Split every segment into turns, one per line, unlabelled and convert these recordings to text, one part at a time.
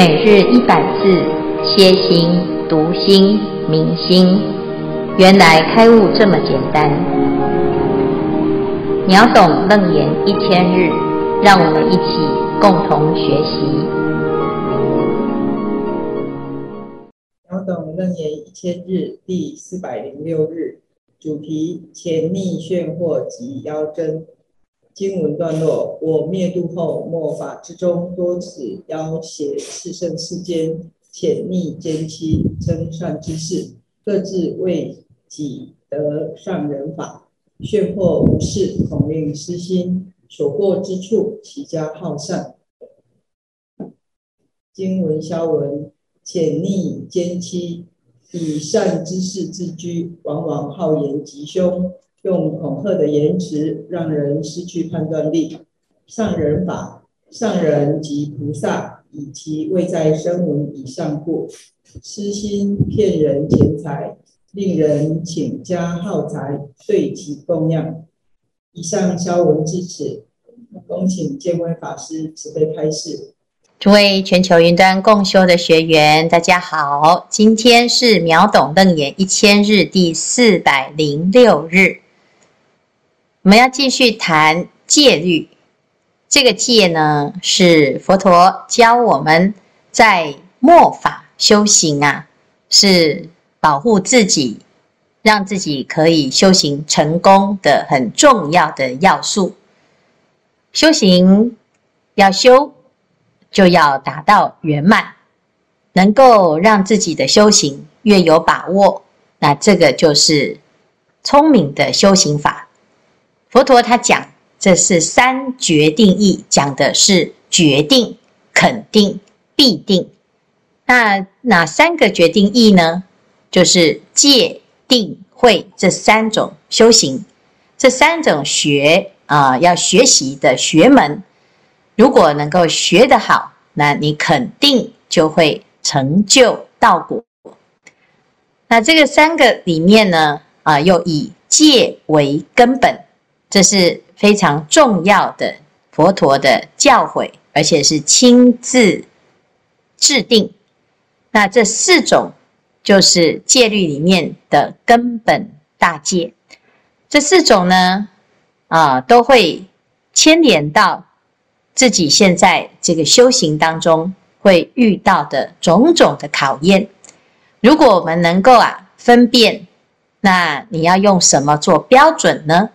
每日一百字，歇心、读心、明心，原来开悟这么简单。秒懂楞严一千日，让我们一起共同学习。
秒懂楞严一千日第四百零六日，主题：潜逆炫惑及妖真。经文段落：我灭度后，末法之中，多此妖邪炽盛世间，潜逆奸欺，称善知识，各自为己得上人法，炫惑无事，恐令失心，所过之处，其家好善。经文消文：潜逆奸欺，以善知识自居，往往好言吉凶。用恐吓的言辞，让人失去判断力。上人法，上人及菩萨，以其位在声闻以上故，私心骗人钱财，令人倾家耗财，对其供养。以上消文至此，恭请见辉法师慈悲开示。
诸位全球云端共修的学员，大家好，今天是秒懂楞严一千日第四百零六日。我们要继续谈戒律，这个戒呢，是佛陀教我们在末法修行啊，是保护自己，让自己可以修行成功的很重要的要素。修行要修，就要达到圆满，能够让自己的修行越有把握，那这个就是聪明的修行法。佛陀他讲，这是三决定义，讲的是决定、肯定、必定。那哪三个决定义呢？就是戒、定、慧这三种修行，这三种学啊、要学习的学门。如果能够学得好，那你肯定就会成就道果。那这个三个里面呢，啊、又以戒为根本。这是非常重要的佛陀的教诲，而且是亲自制定。那这四种就是戒律里面的根本大戒。这四种呢，啊，都会牵连到自己现在这个修行当中会遇到的种种的考验。如果我们能够啊分辨，那你要用什么做标准呢？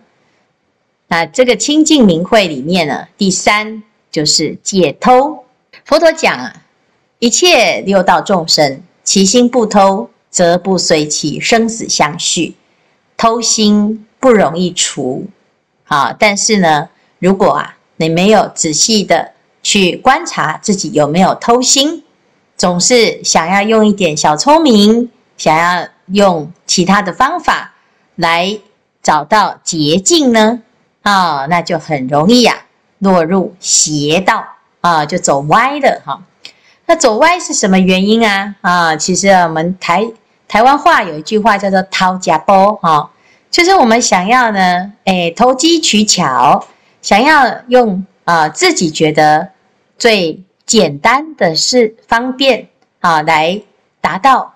那这个清净明慧里面呢，第三就是戒偷。佛陀讲啊，一切六道众生，其心不偷，则不随其生死相续。偷心不容易除啊，但是呢，如果啊，你没有仔细的去观察自己有没有偷心，总是想要用一点小聪明，想要用其他的方法来找到捷径呢？啊、那就很容易呀、啊，落入邪道啊，就走歪了哈、那走歪是什么原因啊？啊，其实我们台台湾话有一句话叫做“偷吃步”哈，就是我们想要呢，哎，投机取巧，想要用啊自己觉得最简单的是方便啊，来达到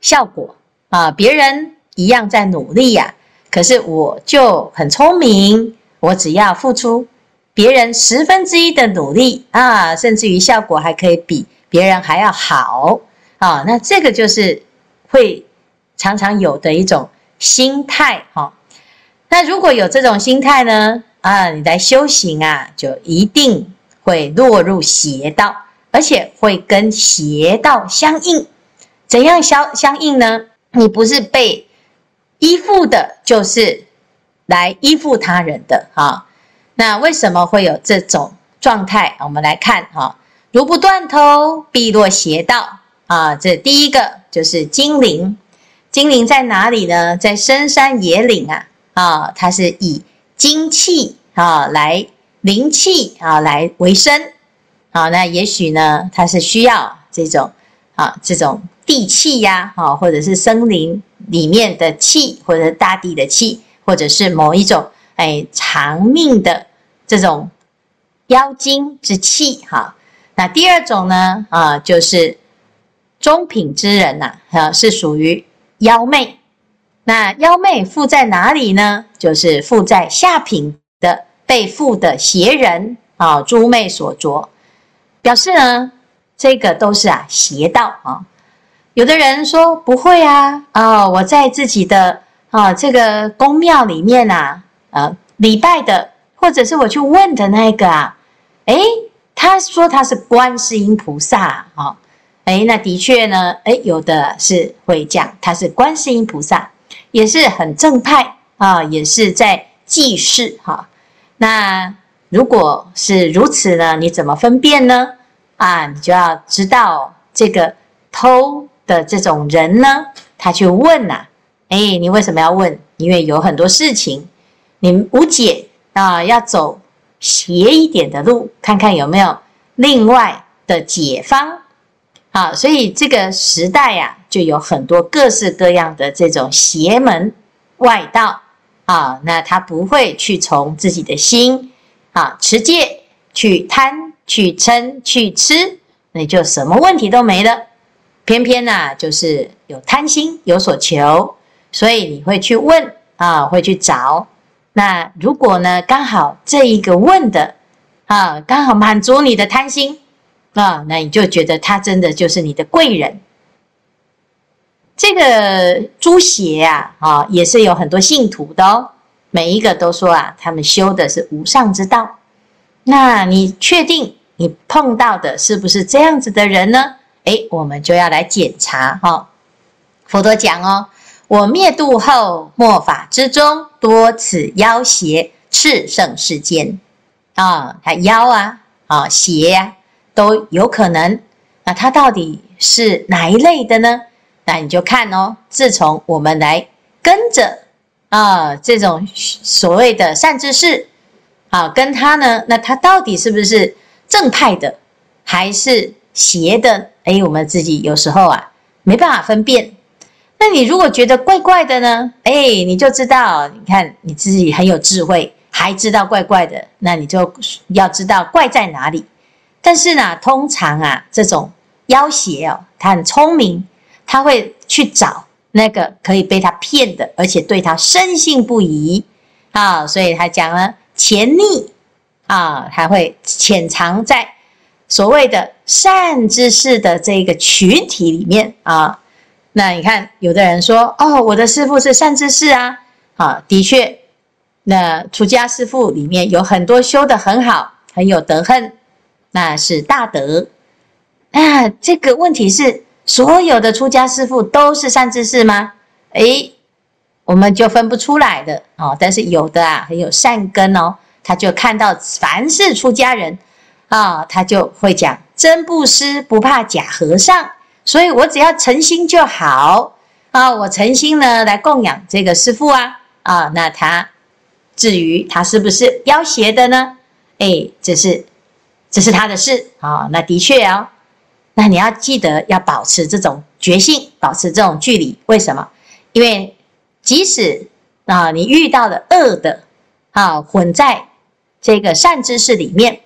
效果啊。别人一样在努力呀、可是我就很聪明。我只要付出别人十分之一的努力啊，甚至于效果还可以比别人还要好啊，那这个就是会常常有的一种心态哈。那如果有这种心态呢，啊，你来修行啊，就一定会落入邪道，而且会跟邪道相应。怎样相相应呢？你不是被依附的，就是。来依附他人的哈，那为什么会有这种状态？我们来看哈，如不断偷，必落邪道啊。这第一个就是精灵，精灵在哪里呢？在深山野岭啊啊，它是以精气啊来灵气啊来为生啊。那也许呢，它是需要这种啊这种地气呀啊，或者是森林里面的气，或者大地的气。或者是某一种哎长命的这种妖精之气哈，那第二种呢，啊，就是中品之人呐，啊，是属于妖媚。那妖媚附在哪里呢？就是附在下品的被附的邪人啊，诸魅所着，表示呢，这个都是啊邪道啊。有的人说不会啊，啊，我在自己的啊这个宫庙里面啊，呃，礼拜的，或者是我去问的那个啊，诶他说他是观世音菩萨啊，哎，那的确呢，哎，有的是会讲他是观世音菩萨，也是很正派啊，也是在济世哈。那如果是如此呢，你怎么分辨呢？啊，你就要知道这个偷的这种人呢，他去问呐，哎，你为什么要问？因为有很多事情你无解啊，要走。斜一点的路，看看有没有另外的解方。啊，所以这个时代呀、啊，就有很多各式各样的这种邪门外道啊。那他不会去从自己的心啊持戒去贪、去嗔、去痴，那就什么问题都没了。偏偏呢、就是有贪心、有所求，所以你会去问啊，会去找。那如果呢，刚好这一个问的啊，刚好满足你的贪心啊，那你就觉得他真的就是你的贵人。这个诸邪啊，啊，也是有很多信徒的哦，每一个都说啊，他们修的是无上之道。那你确定你碰到的是不是这样子的人呢？诶，我们就要来检查哈、哦。佛陀讲哦。我灭度后，末法之中多此妖邪炽盛世间，啊，他妖啊，啊邪呀、啊，都有可能。那他到底是哪一类的呢？那你就看哦。自从我们来跟着啊这种所谓的善知识，啊跟他呢，那他到底是不是正派的，还是邪的？哎，我们自己有时候啊没办法分辨。那你如果觉得怪怪的呢？哎，你就知道，你看你自己很有智慧，还知道怪怪的，那你就要知道怪在哪里。但是呢，通常啊，这种妖邪哦，他很聪明，他会去找那个可以被他骗的，而且对他深信不疑啊。所以他讲了潜匿啊，还会潜藏在所谓的善知识的这个群体里面啊。那你看，有的人说：“哦，我的师父是善知识啊！”啊，的确，那出家师父里面有很多修得很好，很有德行，那是大德。啊，这个问题是，所有的出家师父都是善知识吗？诶，我们就分不出来的哦。但是有的啊，很有善根哦，他就看到凡是出家人啊，他就会讲：“真布施不怕假和尚。”所以我只要诚心就好啊！我诚心呢来供养这个师父啊啊！那他至于他是不是妖邪的呢？哎，这是这是他的事啊！那的确哦，那你要记得要保持这种决心，保持这种距离。为什么？因为即使啊你遇到了恶的啊混在这个善知识里面，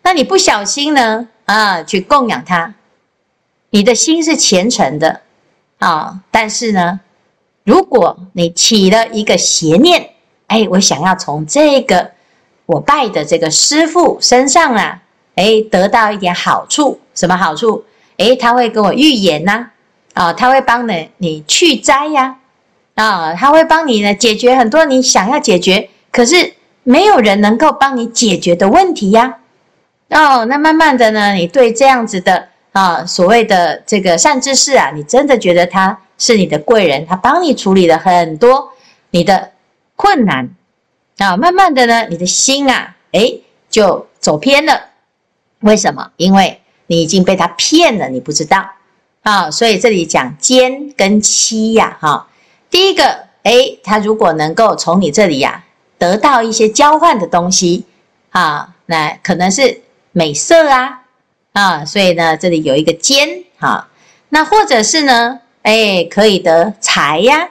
那你不小心呢啊去供养他。你的心是虔诚的啊，但是呢，如果你起了一个邪念，哎，我想要从这个我拜的这个师父身上啊，哎，得到一点好处，什么好处？哎，他会跟我预言呐，啊，他会帮你你去灾呀，啊，他会帮你呢解决很多你想要解决，可是没有人能够帮你解决的问题呀。哦，那慢慢的呢，你对这样子的。啊，所谓的这个善知识啊，你真的觉得他是你的贵人，他帮你处理了很多你的困难啊。慢慢的呢，你的心啊，诶，就走偏了。为什么？因为你已经被他骗了，你不知道啊。所以这里讲奸跟欺呀，哈。第一个，诶，他如果能够从你这里呀得到一些交换的东西啊，那可能是美色啊。啊，所以呢，这里有一个奸哈，那或者是呢，哎，可以得财呀，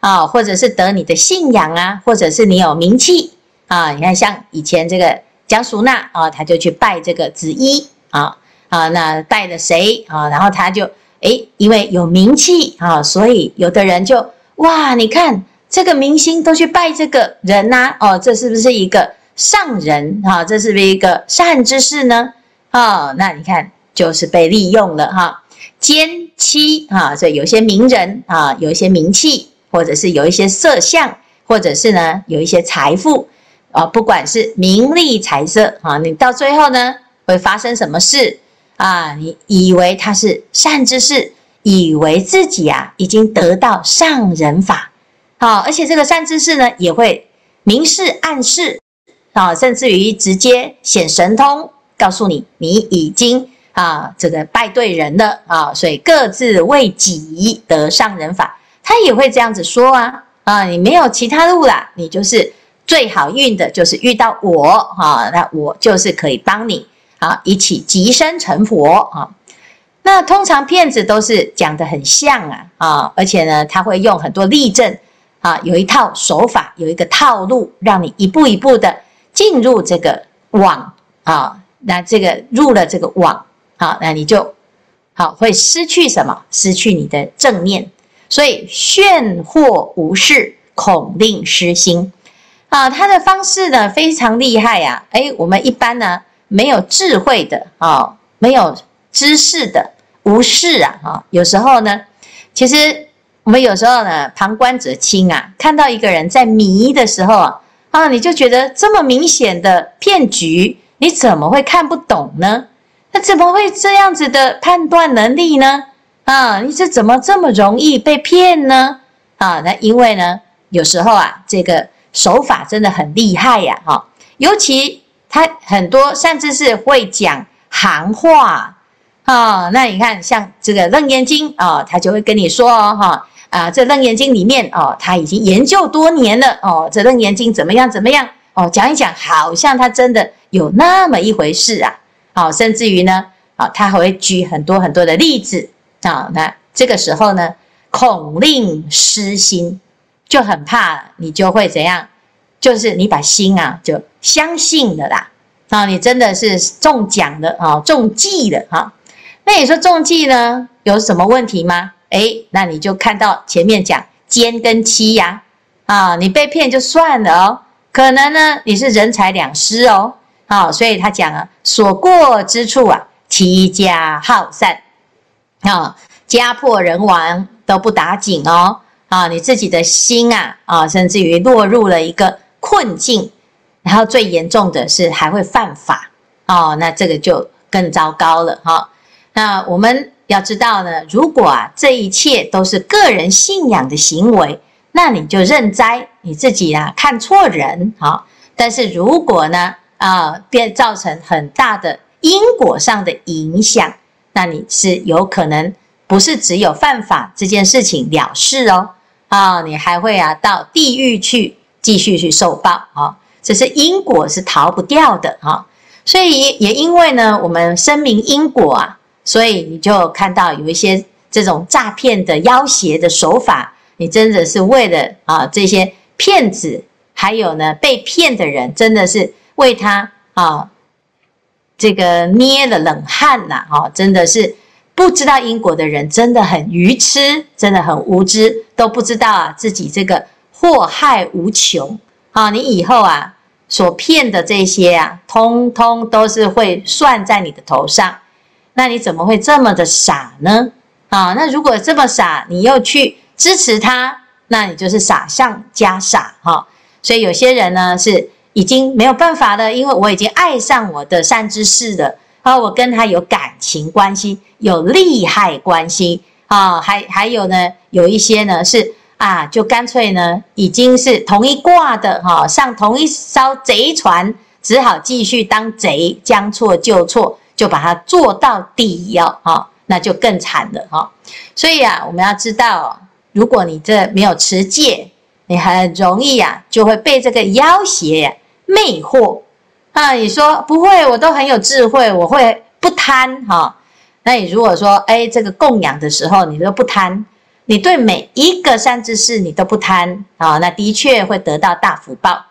啊，或者是得你的信仰啊，或者是你有名气啊。你看，像以前这个江淑娜啊，他就去拜这个紫衣啊，啊，那拜了谁啊，然后他就诶，因为有名气啊，所以有的人就哇，你看这个明星都去拜这个人呐，哦，这是不是一个上人哈？这是不是一个善知识呢？哦，那你看就是被利用了哈。奸妻啊，所以有些名人啊，有一些名气，或者是有一些色相，或者是呢有一些财富啊，不管是名利财色啊，你到最后呢会发生什么事啊？你以为他是善知识，以为自己啊已经得到上人法，好，而且这个善知识呢也会明示暗示啊，甚至于直接显神通，告诉你你已经。啊，这个拜对人了啊，所以各自为己得上人法，他也会这样子说啊啊，你没有其他路啦，你就是最好运的，就是遇到我啊，那我就是可以帮你啊，一起即生成佛啊。那通常骗子都是讲得很像啊啊，而且呢，他会用很多例证啊，有一套手法，有一个套路，让你一步一步的进入这个网啊，那这个入了这个网。好，那你就好会失去什么？失去你的正念，所以炫惑无事，恐令失心啊。他的方式呢非常厉害呀、啊。诶，我们一般呢没有智慧的啊，没有知识的无事啊。哈，有时候呢，其实我们有时候呢旁观者清啊，看到一个人在迷的时候啊，啊，你就觉得这么明显的骗局，你怎么会看不懂呢？那怎么会这样子的判断能力呢？啊，你这怎么这么容易被骗呢？啊，那因为呢，有时候啊，这个手法真的很厉害呀，哈，尤其他很多甚至是会讲行话啊。那你看，像这个《楞严经》啊，他就会跟你说哈，啊，这《楞严经》里面哦，他已经研究多年了哦，这《楞严经》怎么样怎么样哦，讲一讲，好像他真的有那么一回事啊。好，甚至于呢，啊，他还会举很多很多的例子啊。那这个时候呢，恐令失心，就很怕你就会怎样？就是你把心啊，就相信了啦。啊，你真的是中奖了啊，中计了哈。那你说中计呢，有什么问题吗？诶，那你就看到前面讲奸跟欺呀，啊，你被骗就算了哦，可能呢，你是人财两失哦。哦，所以他讲啊，所过之处啊，其家耗散，啊，家破人亡都不打紧哦，啊，你自己的心啊，啊，甚至于落入了一个困境，然后最严重的是还会犯法，哦，那这个就更糟糕了哈。那我们要知道呢，如果啊，这一切都是个人信仰的行为，那你就认栽，你自己啊看错人，好，但是如果呢，啊，变造成很大的因果上的影响，那你是有可能不是只有犯法这件事情了事哦，啊，你还会啊到地狱去继续去受报啊，这是因果是逃不掉的啊，所以也因为呢，我们声明因果啊，所以你就看到有一些这种诈骗的要挟的手法，你真的是为了啊这些骗子，还有呢被骗的人，真的是。为他啊，这个捏了冷汗呐！哈，真的是不知道因果的人，真的很愚痴，真的很无知，都不知道啊自己这个祸害无穷啊！你以后啊所骗的这些啊，通通都是会算在你的头上。那你怎么会这么的傻呢？啊，那如果这么傻，你又去支持他，那你就是傻上加傻哈！所以有些人呢是。已经没有办法了，因为我已经爱上我的善知识了，啊，我跟他有感情关系，有利害关系啊，还还有呢，有一些呢是啊，就干脆呢已经是同一挂的哈，上同一艘贼船，只好继续当贼，将错就错，就把它做到底哦，哈，那就更惨了哈。所以啊，我们要知道，如果你这没有持戒，你很容易啊，就会被这个要挟。魅惑啊！你说不会，我都很有智慧，我会不贪哈。那你如果说，哎，这个供养的时候你都不贪，你对每一个善知识你都不贪啊，那的确会得到大福报。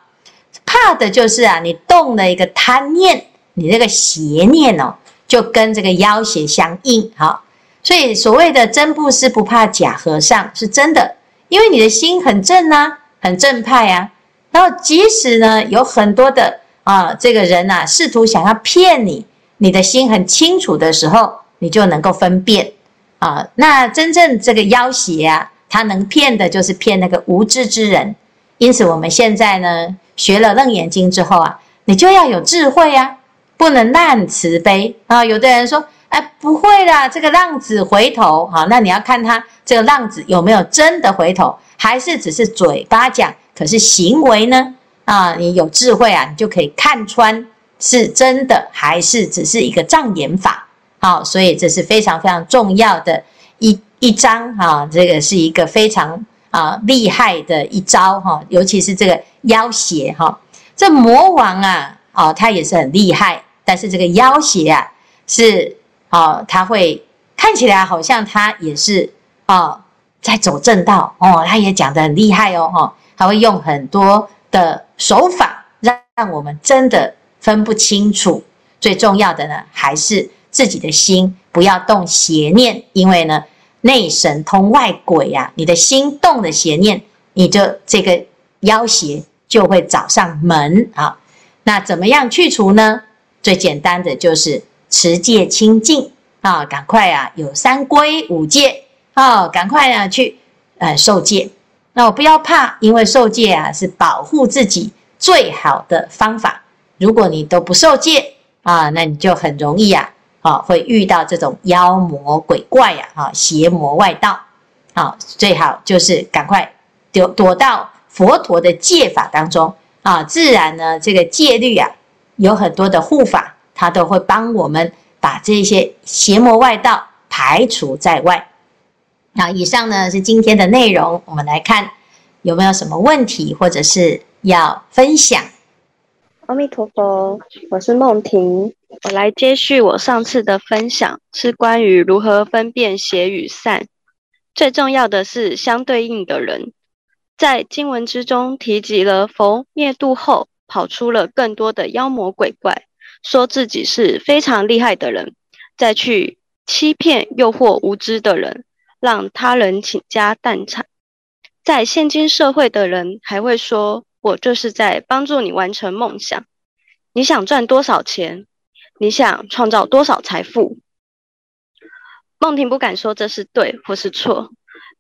怕的就是啊，你动了一个贪念，你这个邪念哦，就跟这个妖邪相应。好，所以所谓的真布施不怕假和尚是真的，因为你的心很正啊，很正派啊。然后即使呢有很多的啊这个人呐、啊，试图想要骗你，你的心很清楚的时候，你就能够分辨啊。那真正这个要胁啊，他能骗的就是骗那个无知之人。因此，我们现在呢，学了《楞严经》之后啊，你就要有智慧啊，不能滥慈悲啊。有的人说，哎，不会啦，这个浪子回头，好，那你要看他这个浪子有没有真的回头，还是只是嘴巴讲，可是行为呢？啊，你有智慧啊，你就可以看穿是真的，还是只是一个障眼法。好，所以这是非常非常重要的一一章哈，这个是一个非常。啊，厉害的一招哈，尤其是这个要胁哈，这魔王啊，哦，他也是很厉害，但是这个要胁啊，是哦，他会看起来好像他也是哦，在走正道哦，他也讲得很厉害哦哈，他会用很多的手法让让我们真的分不清楚。最重要的呢，还是自己的心不要动邪念，因为呢。内神通外鬼呀、你的心动的邪念，你就这个妖邪就会找上门啊。那怎么样去除呢？最简单的就是持戒清净啊，赶快啊，有三归五戒啊，赶快啊去呃受戒。那我不要怕，因为受戒啊是保护自己最好的方法。如果你都不受戒啊，那你就很容易啊。啊，会遇到这种妖魔鬼怪呀，啊，邪魔外道，啊，最好就是赶快躲躲到佛陀的戒法当中啊，自然呢，这个戒律啊，有很多的护法，他都会帮我们把这些邪魔外道排除在外。那以上呢是今天的内容，我们来看有没有什么问题或者是要分享。
阿弥陀佛，我是梦婷。我来接续我上次的分享，是关于如何分辨邪与善。最重要的是相对应的人，在经文之中提及了佛灭度后，跑出了更多的妖魔鬼怪，说自己是非常厉害的人，再去欺骗诱惑无知的人，让他人倾家荡产。在现今社会的人还会说，我就是在帮助你完成梦想，你想赚多少钱？你想创造多少财富？梦婷不敢说这是对或是错，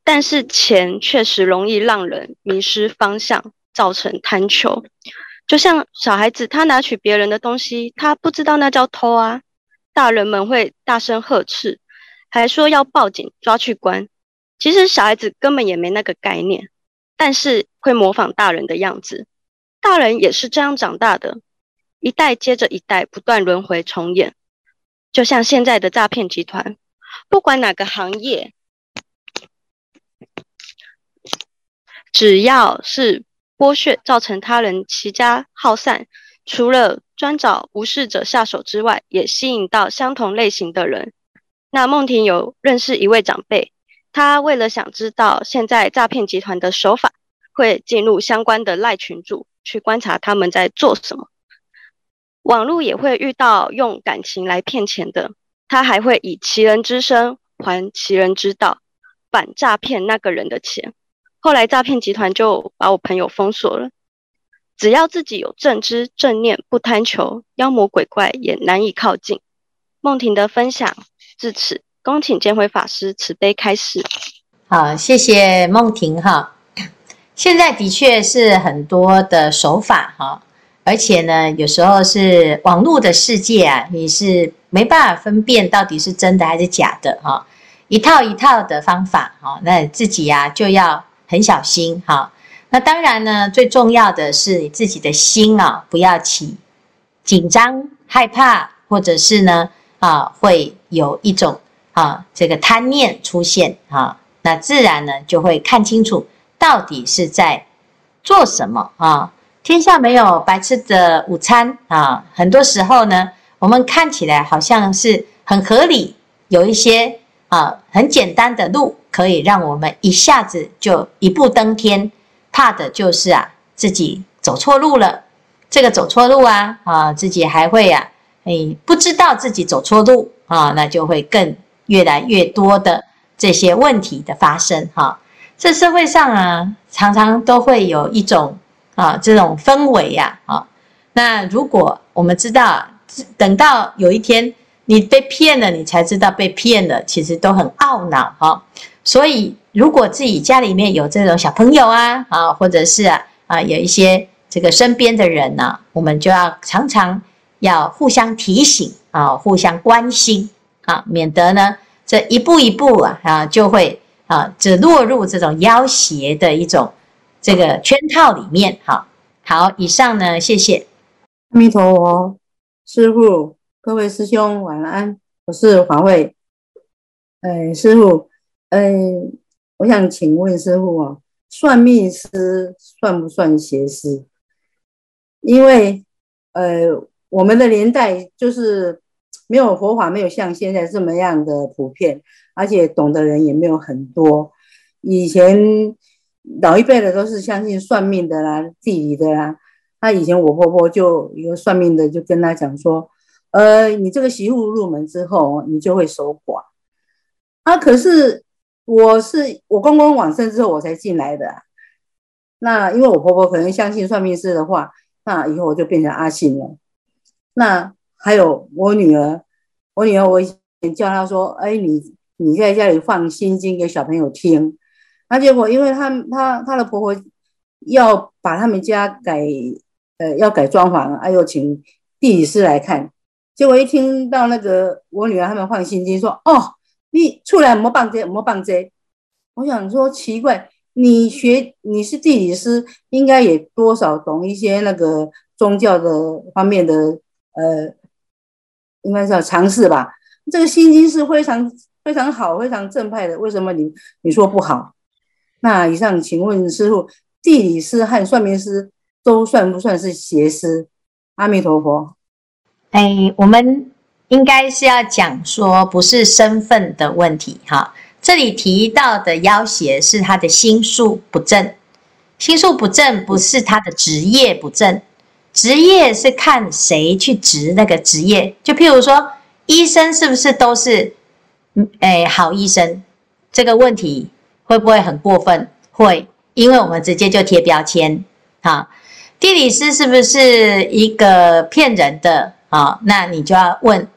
但是钱确实容易让人迷失方向，造成贪求。就像小孩子，他拿取别人的东西，他不知道那叫偷啊。大人们会大声呵斥，还说要报警抓去关。其实小孩子根本也没那个概念，但是会模仿大人的样子。大人也是这样长大的。一代接着一代，不断轮回重演，就像现在的诈骗集团，不管哪个行业，只要是剥削，造成他人齐家耗散，除了专找无事者下手之外，也吸引到相同类型的人。那梦婷有认识一位长辈，他为了想知道现在诈骗集团的手法，会进入相关的赖群组去观察他们在做什么。网络也会遇到用感情来骗钱的，他还会以其人之身还其人之道，反诈骗那个人的钱。后来诈骗集团就把我朋友封锁了。只要自己有正知正念，不贪求，妖魔鬼怪也难以靠近。梦婷的分享至此，恭请见辉法师慈悲开示。
好，谢谢梦婷哈。现在的确是很多的手法哈。而且呢，有时候是网络的世界啊，你是没办法分辨到底是真的还是假的哈。一套一套的方法哈，那自己呀就要很小心哈。那当然呢，最重要的是你自己的心啊，不要起紧张、害怕，或者是呢啊会有一种啊这个贪念出现啊，那自然呢就会看清楚到底是在做什么啊。天下没有白吃的午餐啊！很多时候呢，我们看起来好像是很合理，有一些啊很简单的路可以让我们一下子就一步登天。怕的就是啊自己走错路了，这个走错路啊啊自己还会啊哎，不知道自己走错路啊，那就会更越来越多的这些问题的发生哈。这社会上啊，常常都会有一种啊这种氛围呀啊。那如果我们知道，等到有一天你被骗了，你才知道被骗了，其实都很懊恼哈。所以，如果自己家里面有这种小朋友啊啊，或者是啊啊有一些这个身边的人呢，我们就要常常。要互相提醒啊，互相关心啊，免得呢这一步一步啊啊就会啊只落入这种要挟的一种这个圈套里面。好，好，以上呢，谢谢。
阿弥陀佛，师父，各位师兄晚安，我是华慧。哎，师父，嗯，我想请问师父啊，算命师算不算邪师？因为呃。我们的年代就是没有佛法，没有像现在这么样的普遍，而且懂的人也没有很多。以前老一辈的都是相信算命的啦、地理的啦。那以前我婆婆就一个算命的就跟他讲说：“呃，你这个媳妇入门之后，你就会守寡。”啊，可是我是我公公往生之后我才进来的。那因为我婆婆可能相信算命师的话，那以后我就变成阿信了。那还有我女儿，我女儿我以前叫她说：“哎，你你在家里放心经给小朋友听。”那结果因为她她她的婆婆要把他们家改呃要改装潢，哎呦，请地理师来看。结果一听到那个我女儿他们放心经说：“哦，你出来没办这没办这。”我想说奇怪，你学你是地理师，应该也多少懂一些那个宗教的方面的。呃，应该是要尝试吧。这个心经是非常非常好、非常正派的，为什么你你说不好？那以上，请问师父，地理师和算命师都算不算是邪师？阿弥陀佛。
哎，我们应该是要讲说，不是身份的问题哈。这里提到的要挟是他的心术不正，心术不正不是他的职业不正。职业是看谁去执那个职业，就譬如说，医生是不是都是，哎，好医生？这个问题会不会很过分？会，因为我们直接就贴标签。哈，地理师是不是一个骗人的？啊，那你就要问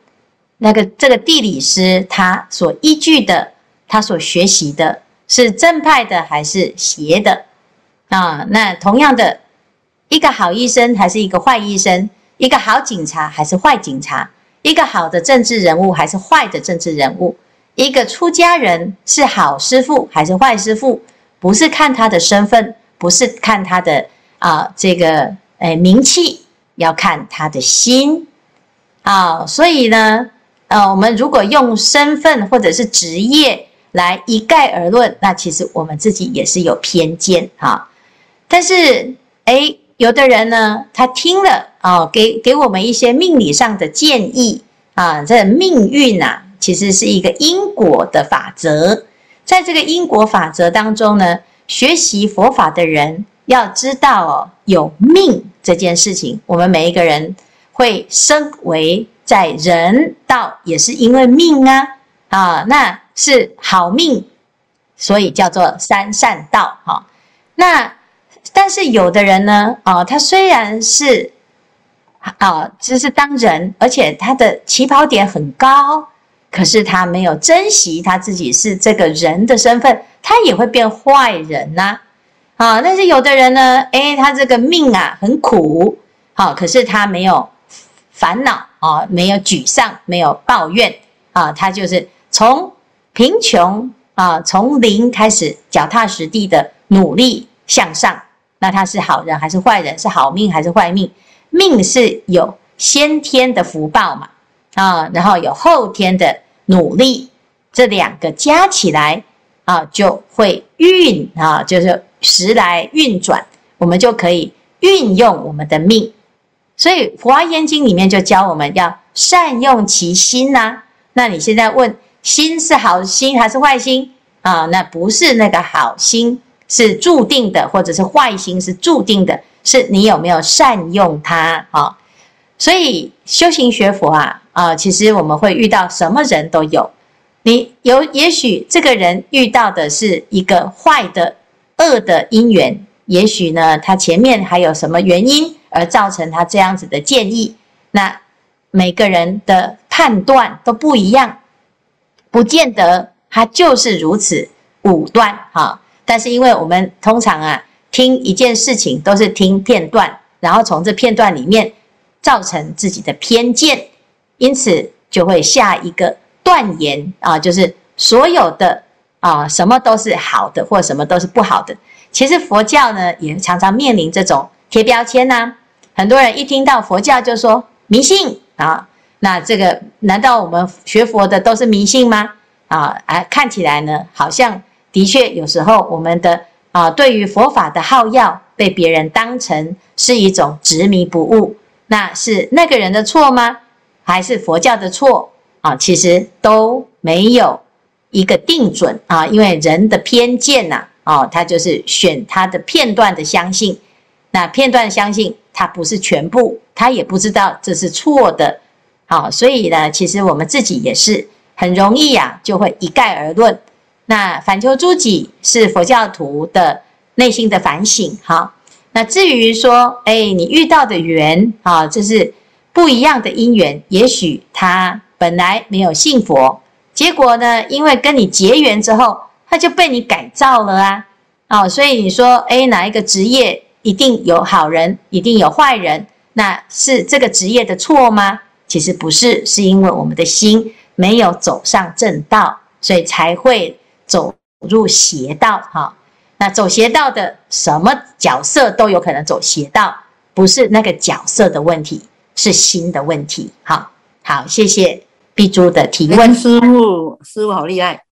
那个这个地理师他所依据的，他所学习的是正派的还是邪的？啊，那同样的。一个好医生还是一个坏医生？一个好警察还是坏警察？一个好的政治人物还是坏的政治人物？一个出家人是好师傅还是坏师傅？不是看他的身份，不是看他的啊、这个诶、名气，要看他的心啊、所以呢，呃，我们如果用身份或者是职业来一概而论，那其实我们自己也是有偏见哈。但是诶。有的人呢，他听了哦，给给我们一些命理上的建议啊。这命运啊，其实是一个因果的法则。在这个因果法则当中呢，学习佛法的人要知道哦，有命这件事情。我们每一个人会生为在人道，也是因为命啊啊，那是好命，所以叫做三善道哈。那但是有的人呢，啊，他虽然是啊，就是当人，而且他的起跑点很高，可是他没有珍惜他自己是这个人的身份，他也会变坏人呐，啊。但是有的人呢，诶，他这个命啊很苦，好，可是他没有烦恼啊，没有沮丧，没有抱怨啊，他就是从贫穷啊，从零开始，脚踏实地的努力向上。那他是好人还是坏人？是好命还是坏命？命是有先天的福报嘛，啊，然后有后天的努力，这两个加起来啊，就会运啊，就是时来运转，我们就可以运用我们的命。所以《华严经》里面就教我们要善用其心呐、那你现在问心是好心还是坏心啊？那不是那个好心。是注定的，或者是坏心是注定的，是你有没有善用它啊？所以修行学佛啊，啊，其实我们会遇到什么人都有。你有也许这个人遇到的是一个坏的、恶的因缘，也许呢，他前面还有什么原因而造成他这样子的建议。那每个人的判断都不一样，不见得他就是如此武断哈。但是因为我们通常啊，听一件事情都是听片段，然后从这片段里面造成自己的偏见，因此就会下一个。断言啊，就是所有的啊，什么都是好的，或什么都是不好的。其实佛教呢，也常常面临这种贴标签呐、很多人一听到佛教就说迷信啊，那这个难道我们学佛的都是迷信吗？啊，哎，看起来呢，好像的确有时候我们的啊，对于佛法的好乐被别人当成是一种执迷不悟，那是那个人的错吗？还是佛教的错？啊，其实都没有一个定准啊，因为人的偏见呐，哦，他就是选他的片段的相信，那片段相信他不是全部，他也不知道这是错的，好，所以呢，其实我们自己也是很容易呀，就会一概而论。那反求诸己是佛教徒的内心的反省，哈。那至于说，哎，你遇到的缘啊，这是不一样的因缘，也许他。本来没有信佛，结果呢，因为跟你结缘之后，他就被你改造了啊！哦，所以你说，诶，哪一个职业一定有好人，一定有坏人？那是这个职业的错吗？其实不是，是因为我们的心没有走上正道，所以才会走入邪道。哈，那走邪道的什么角色都有可能走邪道，不是那个角色的问题，是心的问题。好，好，谢谢。碧珠的提问，
师傅，师傅好厉害。